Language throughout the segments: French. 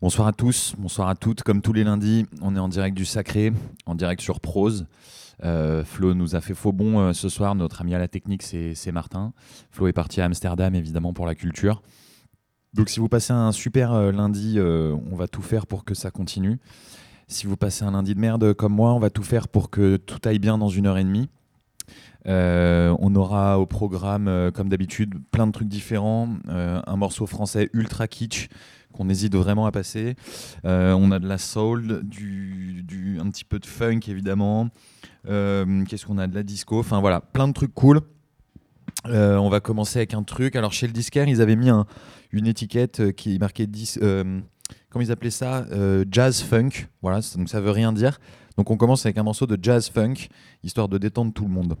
Bonsoir à tous, bonsoir à toutes. Comme tous les lundis, on est en direct du Sacré, en direct sur Prose. Euh, Flo nous a fait faux bon euh, ce soir. Notre ami à la technique, c'est Martin. Flo est parti à Amsterdam, évidemment, pour la culture. Donc, si vous passez un super euh, lundi, on va tout faire pour que ça continue. Si vous passez un lundi de merde comme moi, on va tout faire pour que tout aille bien dans une heure et demie. on aura au programme, comme d'habitude, plein de trucs différents. un morceau français ultra kitsch qu'on hésite vraiment à passer. on a de la soul, du, un petit peu de funk évidemment, euh, qu'est-ce qu'on a De la disco? Enfin voilà, plein de trucs cool. Euh, on va commencer avec un truc. Alors chez le disquaire, ils avaient mis une étiquette euh, qui marquait 10. comment ils appelaient ça? Jazz funk. Voilà, donc ça veut rien dire. Donc on commence avec un morceau de jazz funk, histoire de détendre tout le monde.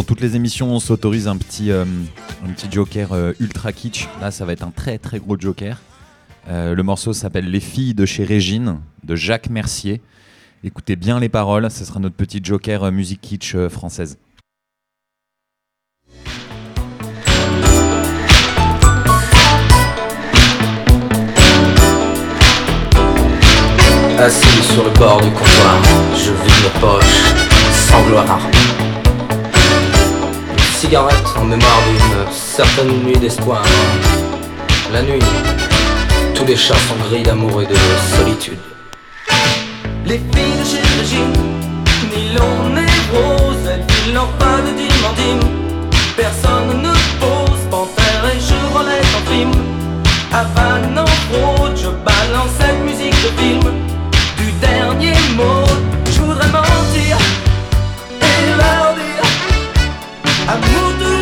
Dans toutes les émissions, on s'autorise un petit, euh, un petit joker euh, ultra kitsch. Là, ça va être un très très gros joker. Euh, le morceau s'appelle Les filles de chez Régine, de Jacques Mercier. Écoutez bien les paroles, ce sera notre petit joker musique kitsch française. Assis sur le bord du comptoir, je vide mes poches sans gloire. Cigarette en mémoire d'une certaine nuit d'espoir. La nuit, tous les chats sont gris d'amour et de solitude. Les filles de chez Régine, ni l'on est rose, elles filent pas de dîme en dîme. Personne ne pose, panthère et Chevrolet en prime. Havane en fraude, je balance cette musique de film. Du dernier mot, je voudrais mentir Amour toujours,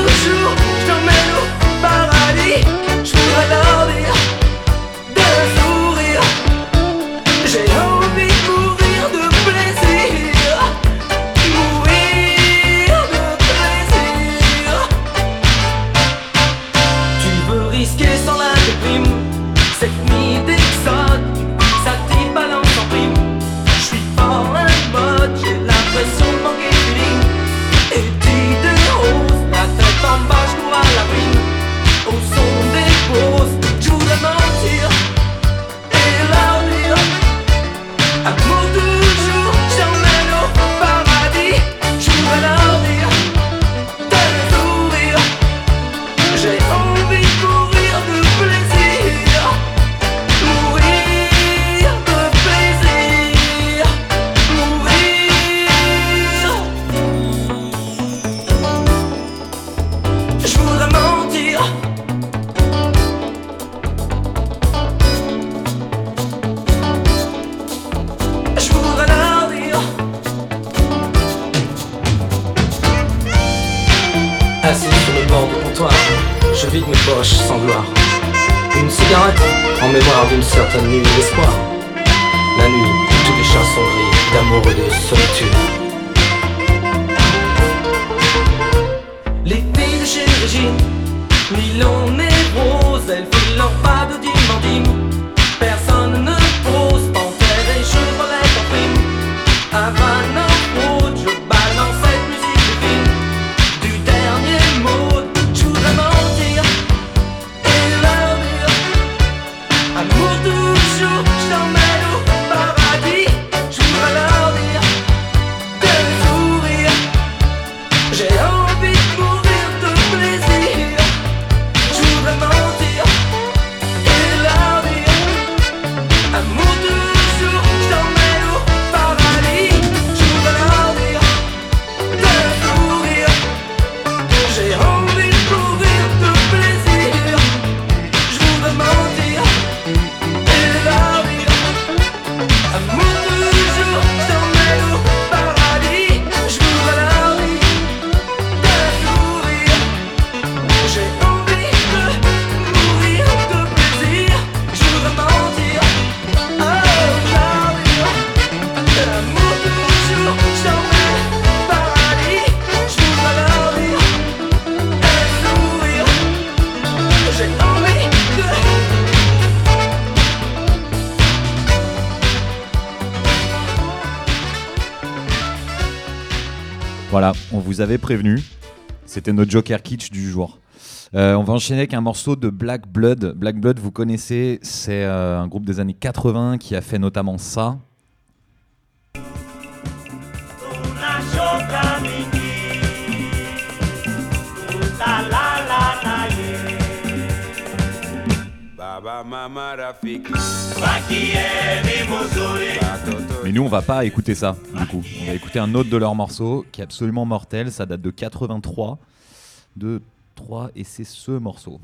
Voilà, on vous avait prévenu. C'était notre Joker Kitsch du jour. Euh, on va enchaîner avec un morceau de Black Blood. Black Blood, vous connaissez, c'est euh, un groupe des années 80 qui a fait notamment ça. Baba mama rafiki Mais nous, on va pas écouter ça, du coup. On va écouter un autre de leurs morceaux qui est absolument mortel. Ça date de 83. De 3, et c'est ce morceau.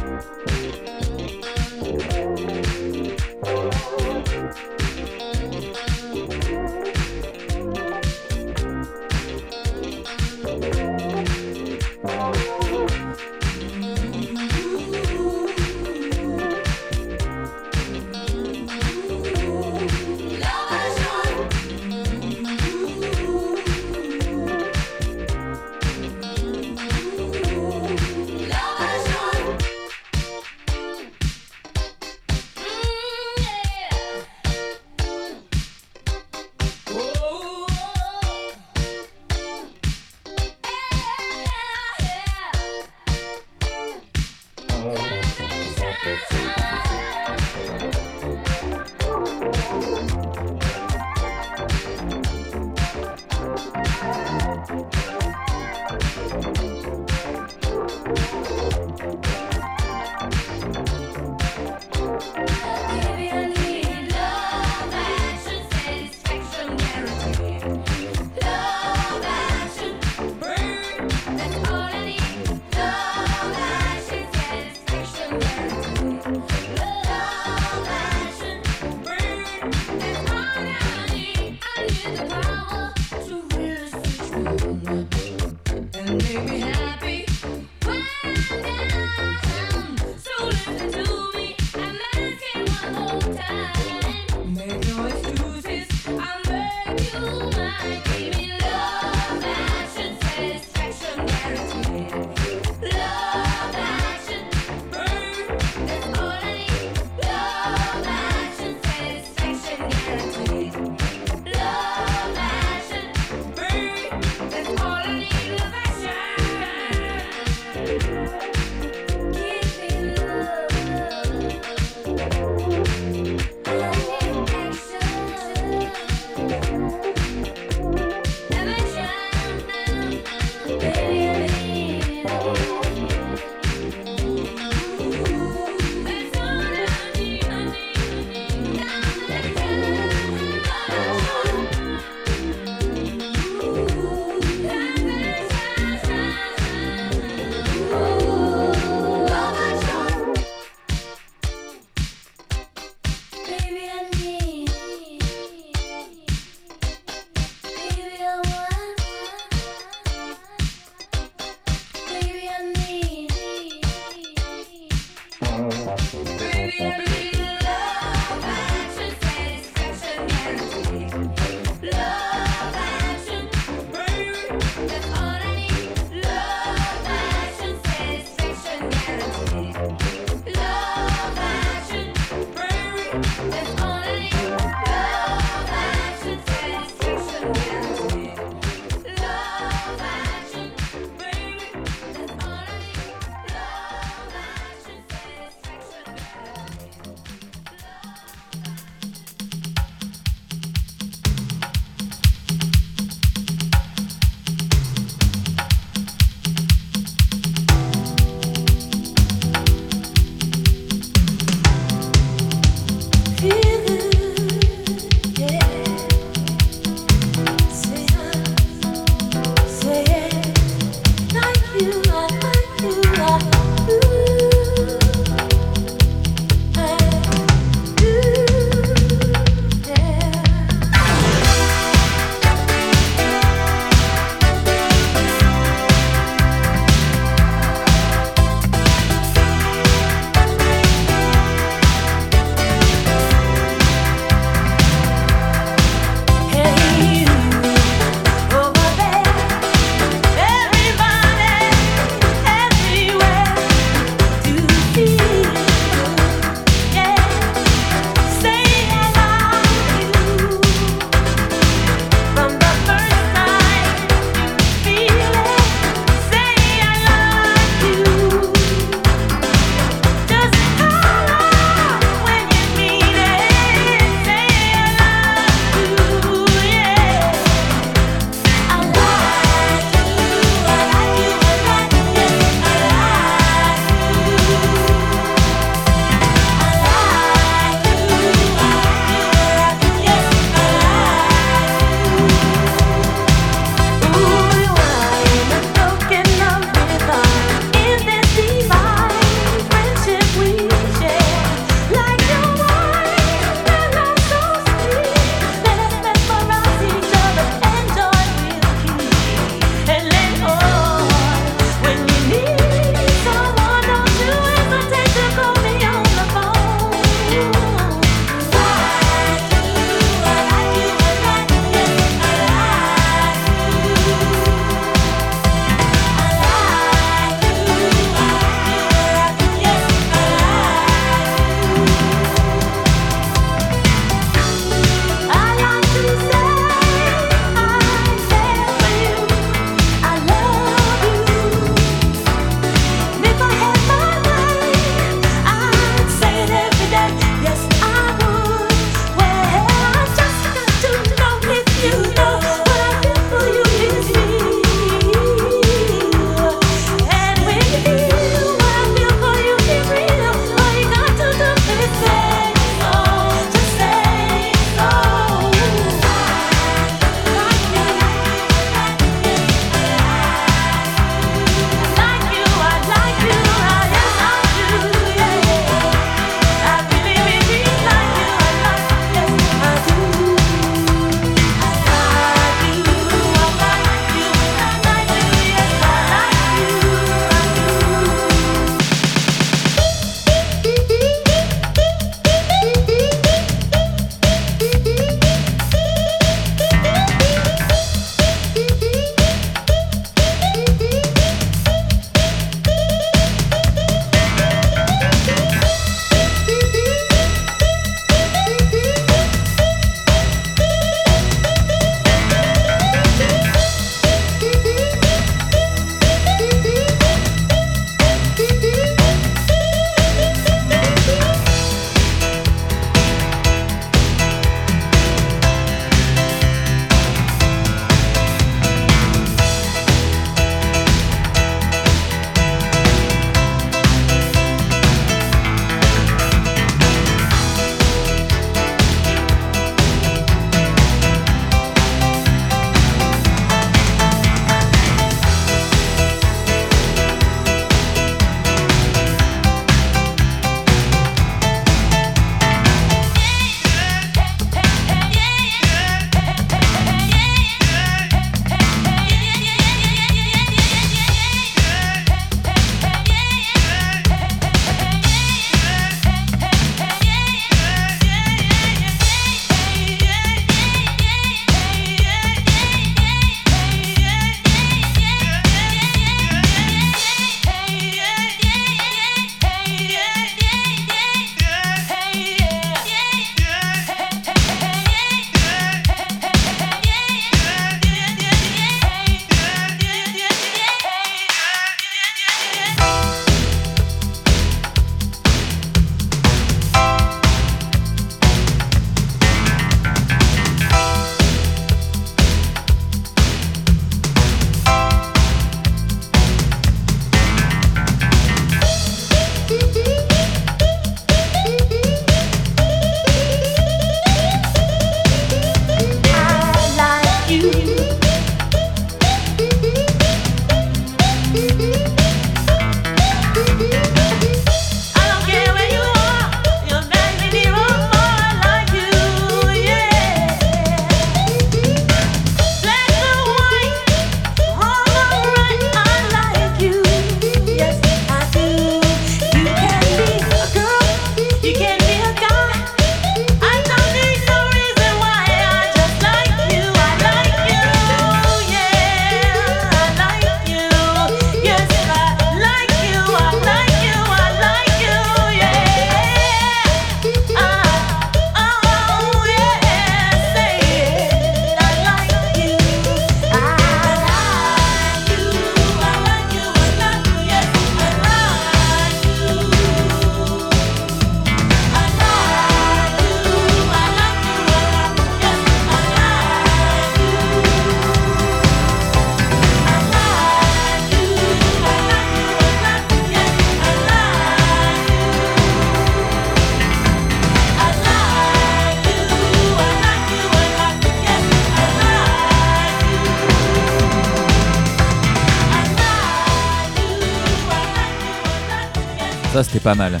Mal.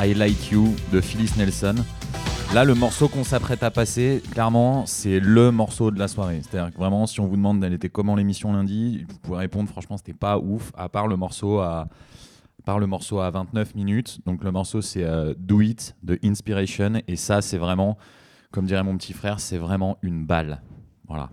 I Like You de Phyllis Nelson. Là, le morceau qu'on s'apprête à passer, clairement, c'est le morceau de la soirée. C'est-à-dire que vraiment, si on vous demande elle était comment l'émission lundi, vous pouvez répondre, franchement, c'était pas ouf, à part le morceau à, part le morceau à 29 minutes. Donc le morceau, c'est euh, Do It de Inspiration. Et ça, c'est vraiment, comme dirait mon petit frère, c'est vraiment une balle. Voilà.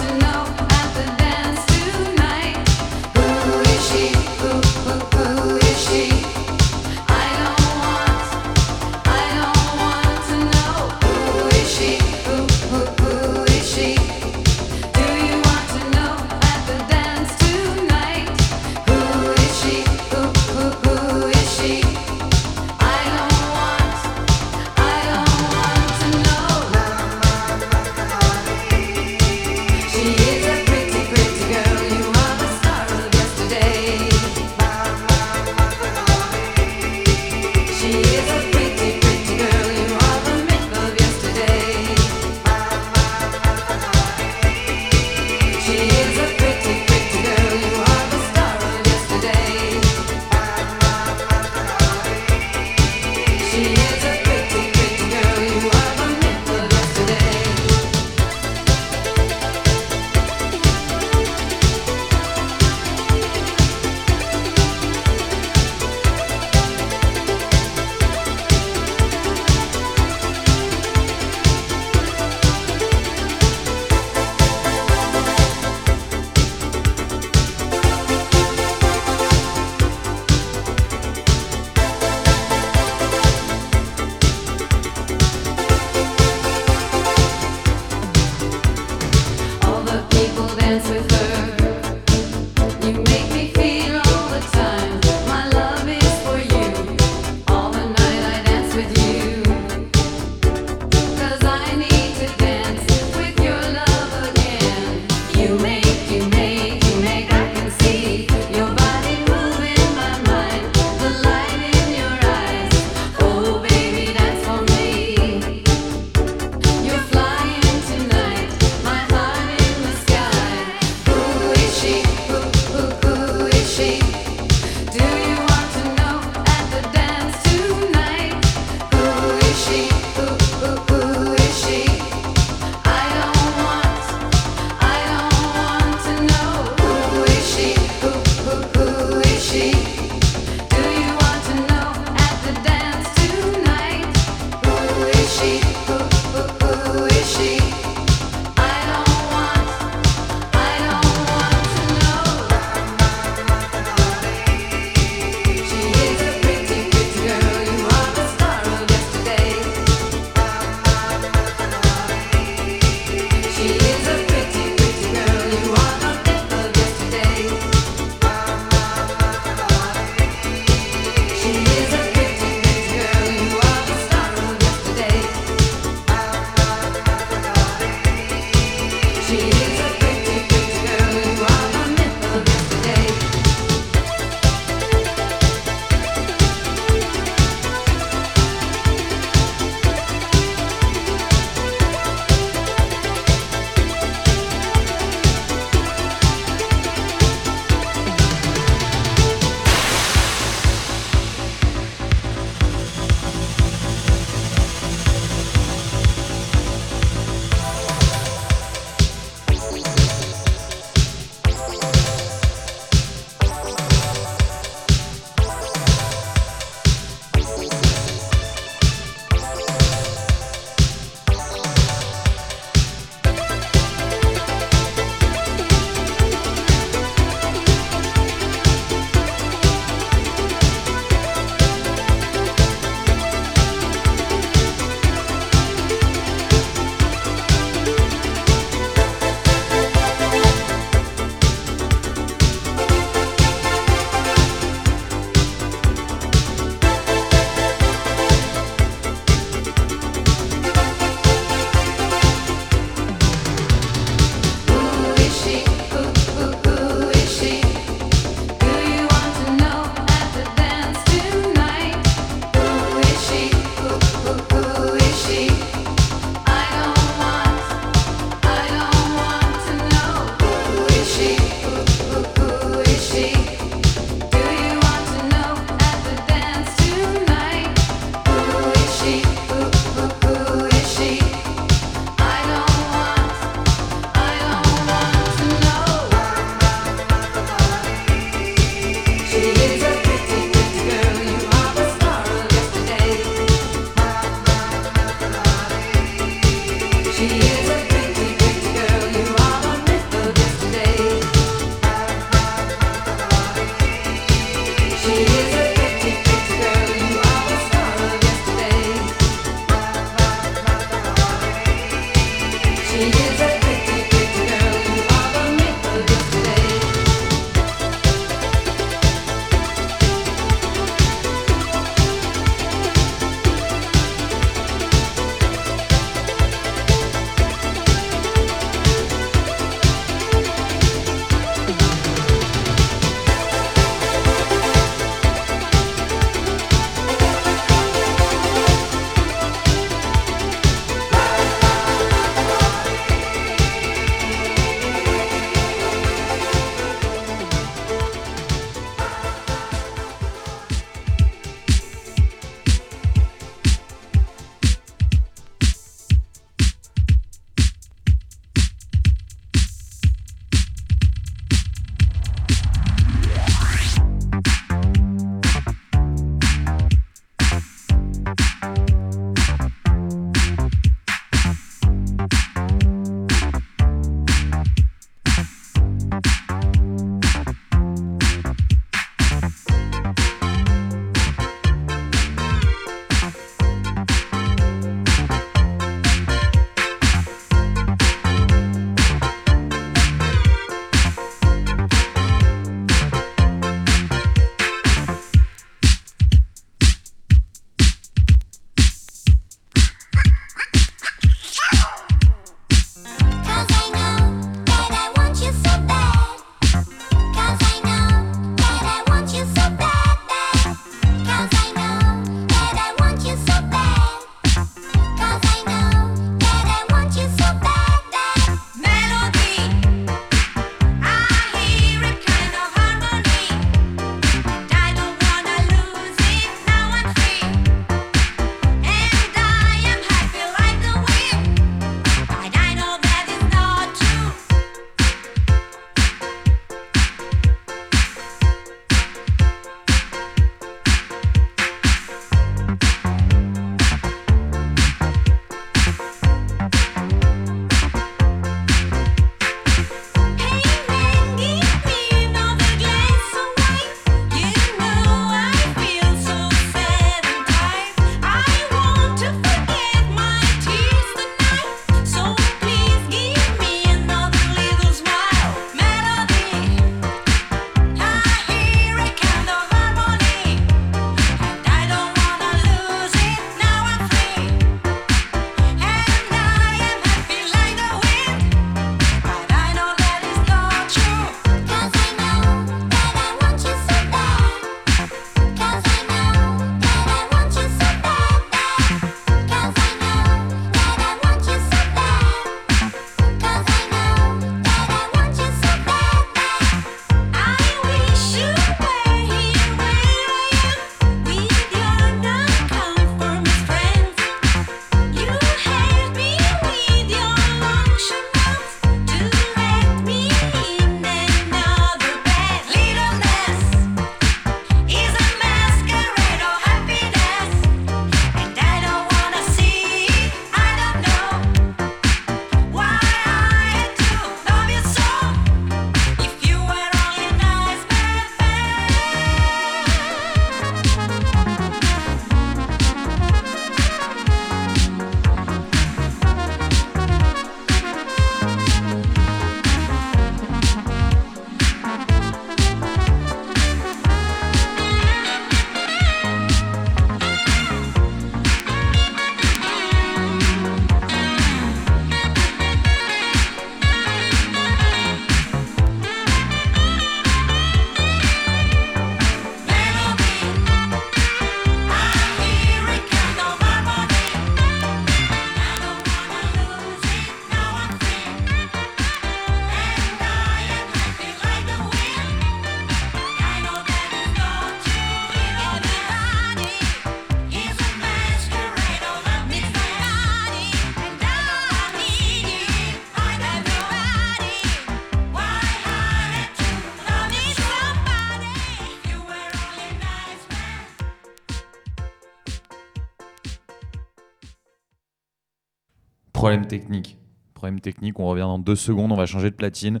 Problème technique. Problème technique, on revient dans deux secondes, on va changer de platine.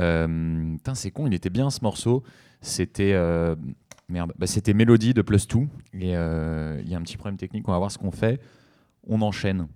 Euh, c'est con, il était bien ce morceau. C'était euh, bah, c'était Mélodie de Plus 2. Et euh, il y a un petit problème technique, on va voir ce qu'on fait. On enchaîne.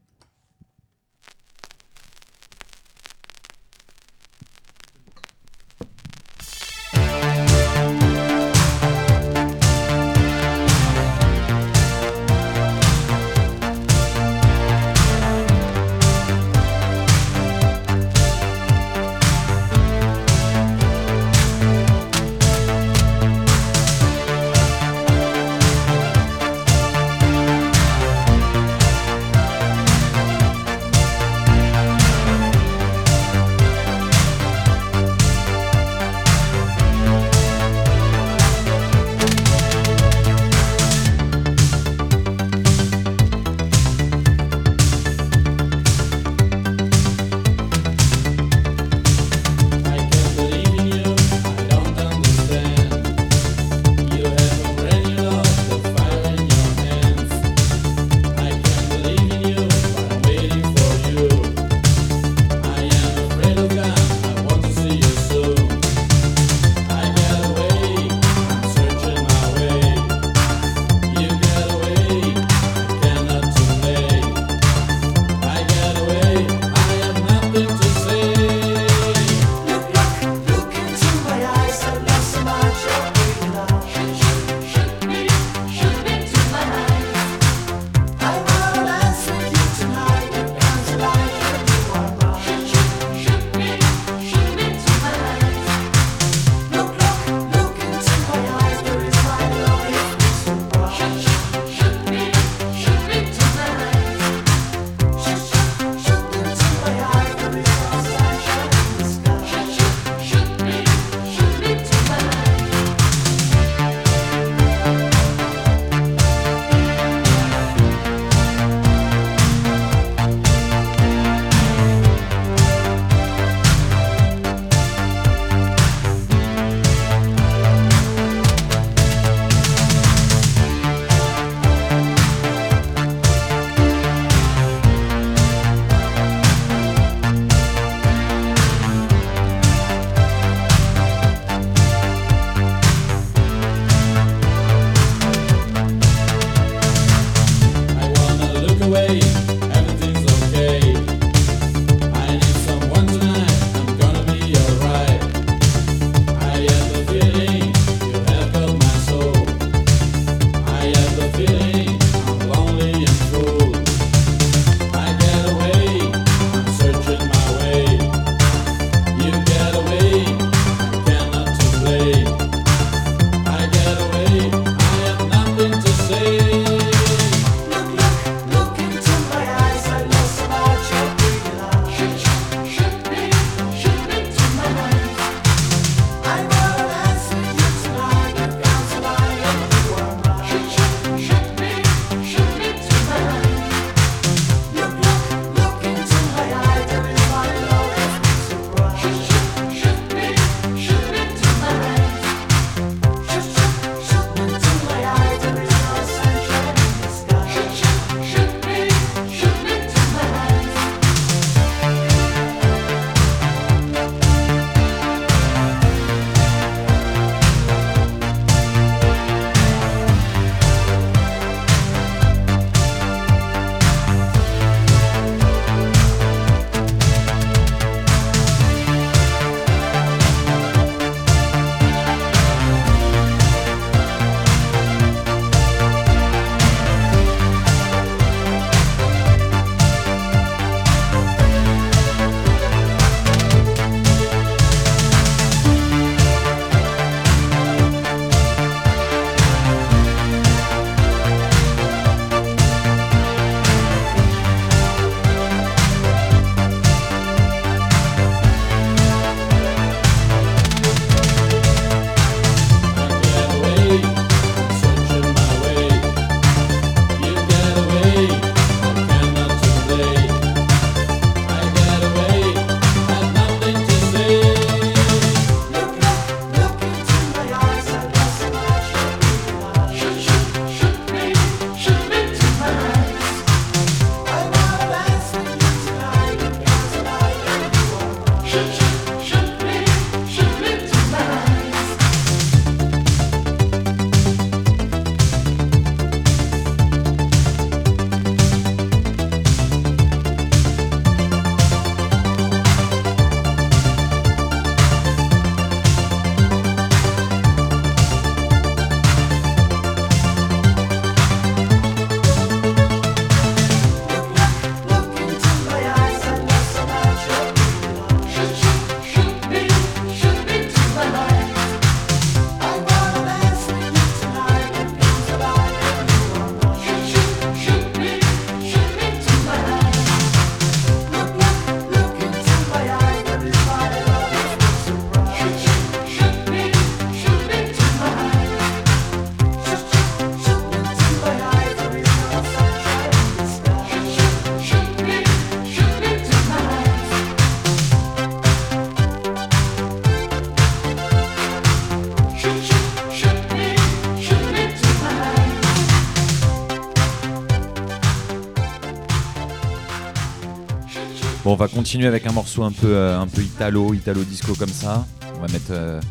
On va continuer avec un morceau un peu, euh, un peu italo, italo disco comme ça. On va mettre euh,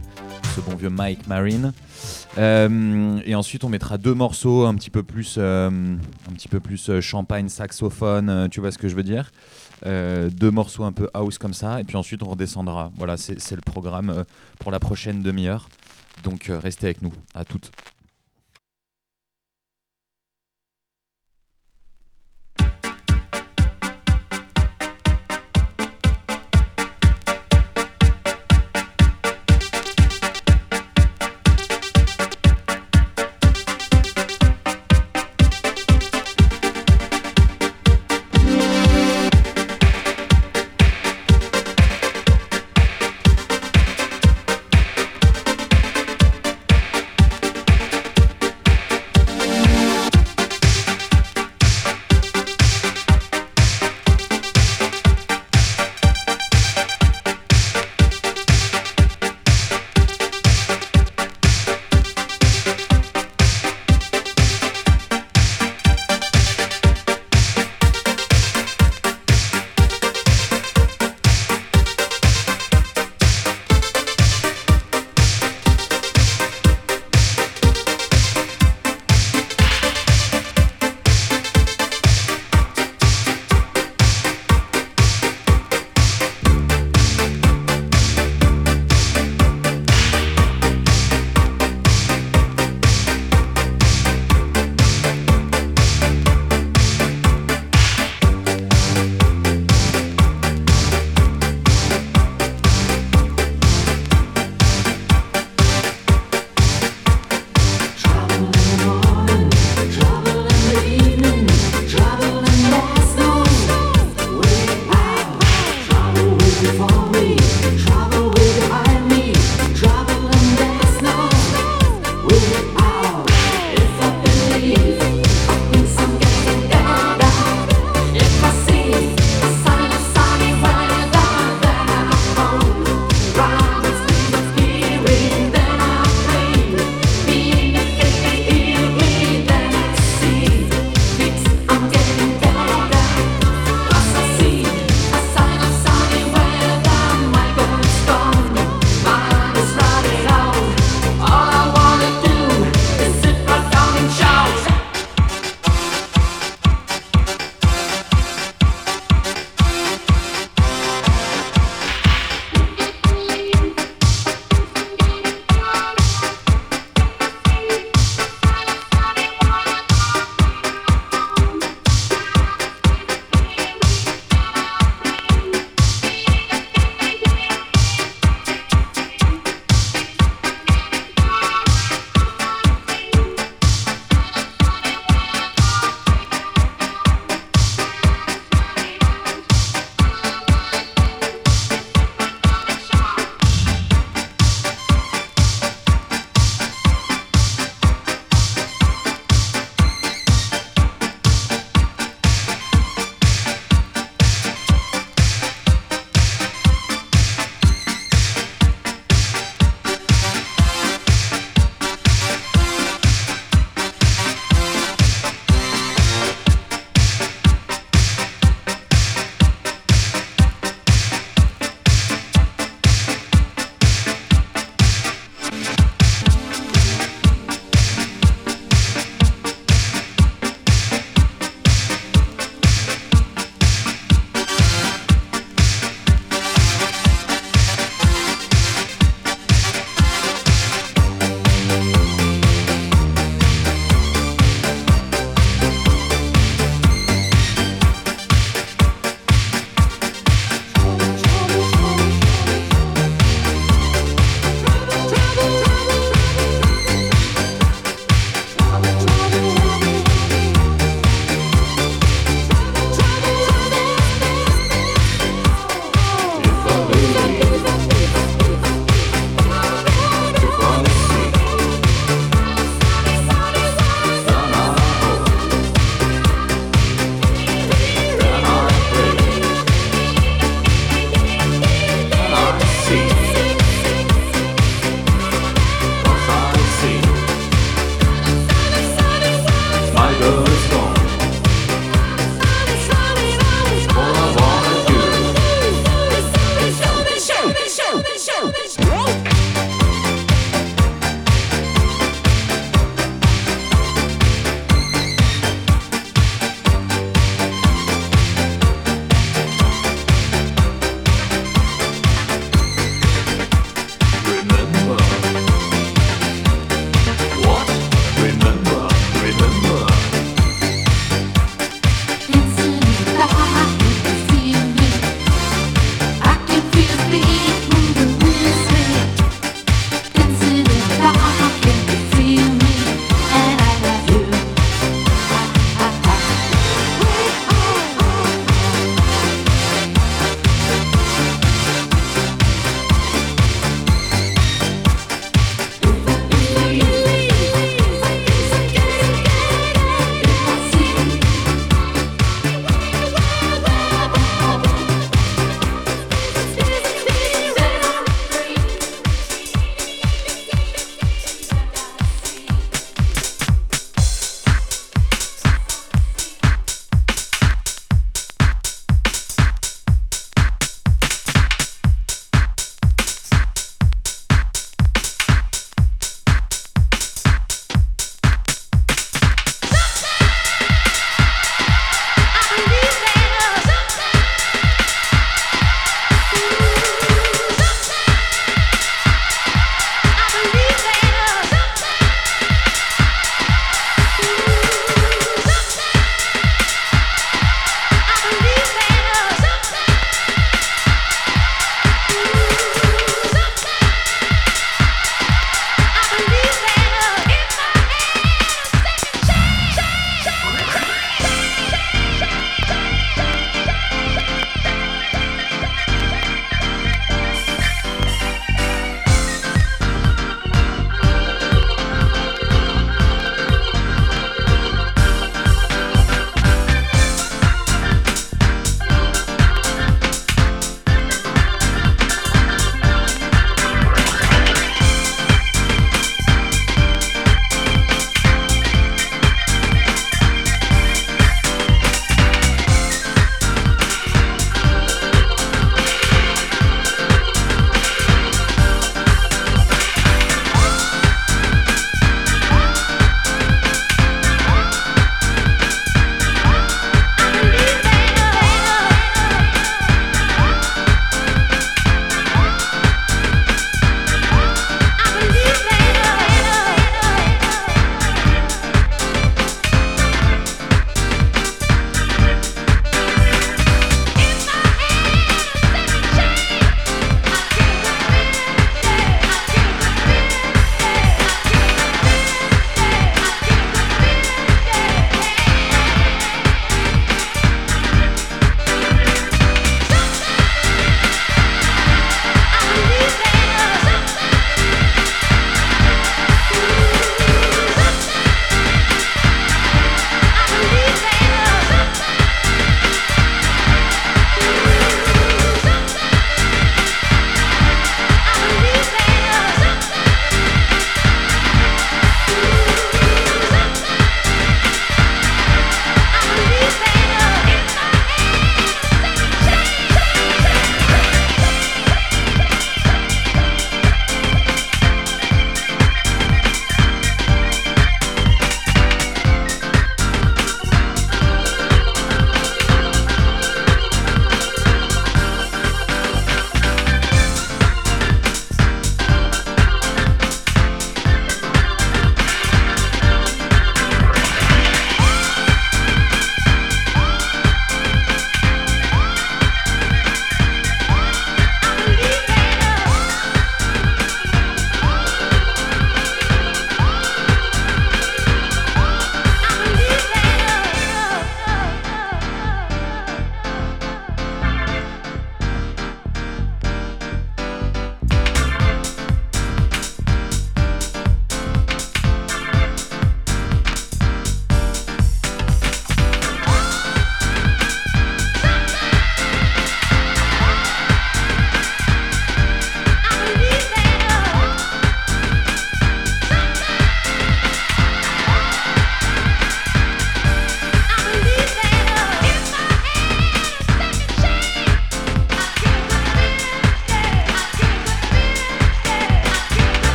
ce bon vieux Mike Marine. Euh, et ensuite, on mettra deux morceaux un petit peu plus, un petit peu plus champagne, saxophone. tu vois ce que je veux dire? Deux morceaux un peu house comme ça. Et puis ensuite, on redescendra. Voilà, c'est le programme pour la prochaine demi-heure. Donc, restez avec nous. À toutes.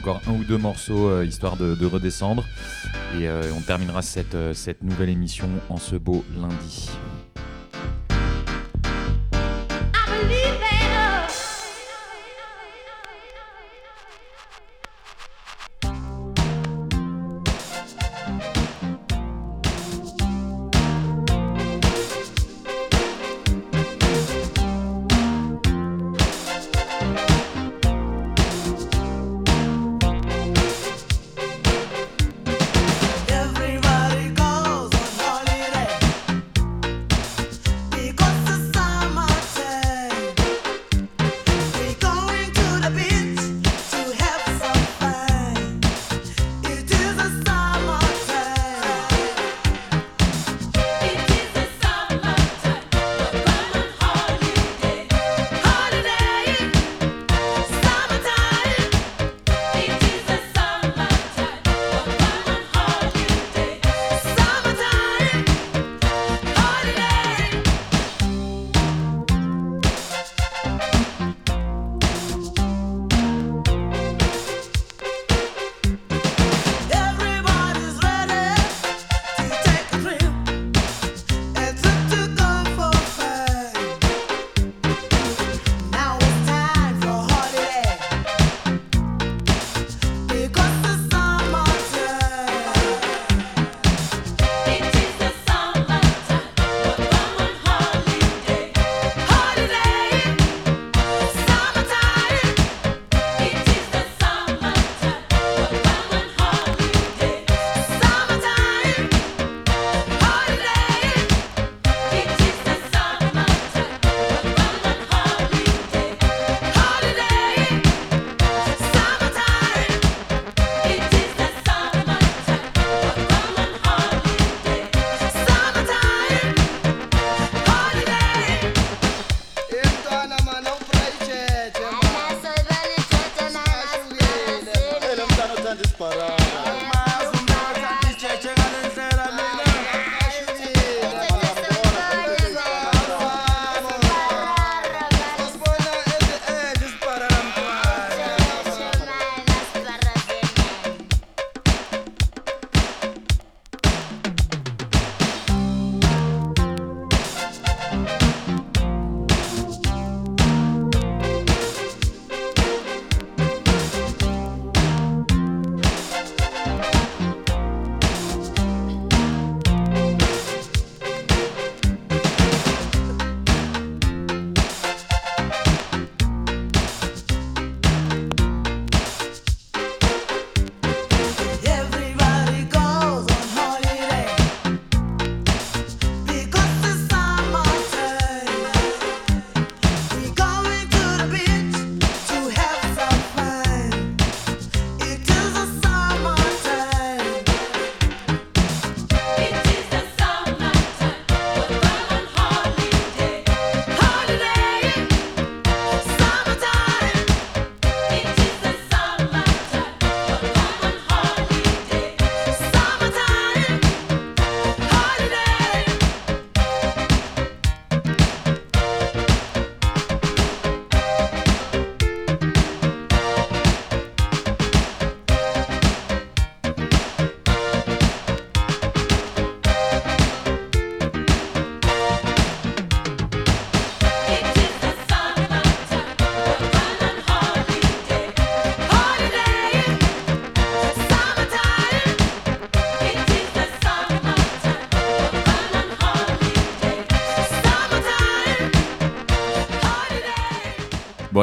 encore un ou deux morceaux euh, histoire de, redescendre. Et euh, on terminera euh, cette nouvelle émission en ce beau lundi.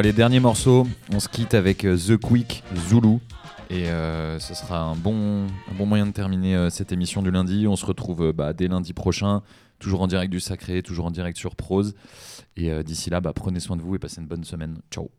Les derniers morceaux, on se quitte avec euh, The Quick Zulu. Et euh, ce sera un bon, moyen de terminer euh, cette émission du lundi. On se retrouve bah, dès lundi prochain, toujours en direct du Sacré, toujours en direct sur Prose. Et d'ici là, bah, prenez soin de vous et passez une bonne semaine. Ciao.